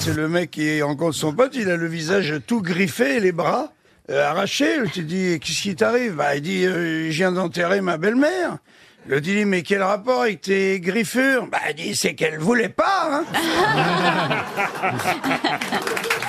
c'est le mec qui rencontre son pote, il a le visage tout griffé les bras euh, arrachés. L'autre, il dit, qu'est-ce qui t'arrive? Bah, il dit, euh, je viens d'enterrer ma belle-mère. Le dit, mais quel rapport avec tes griffures? Bah, il dit, c'est qu'elle voulait pas, hein.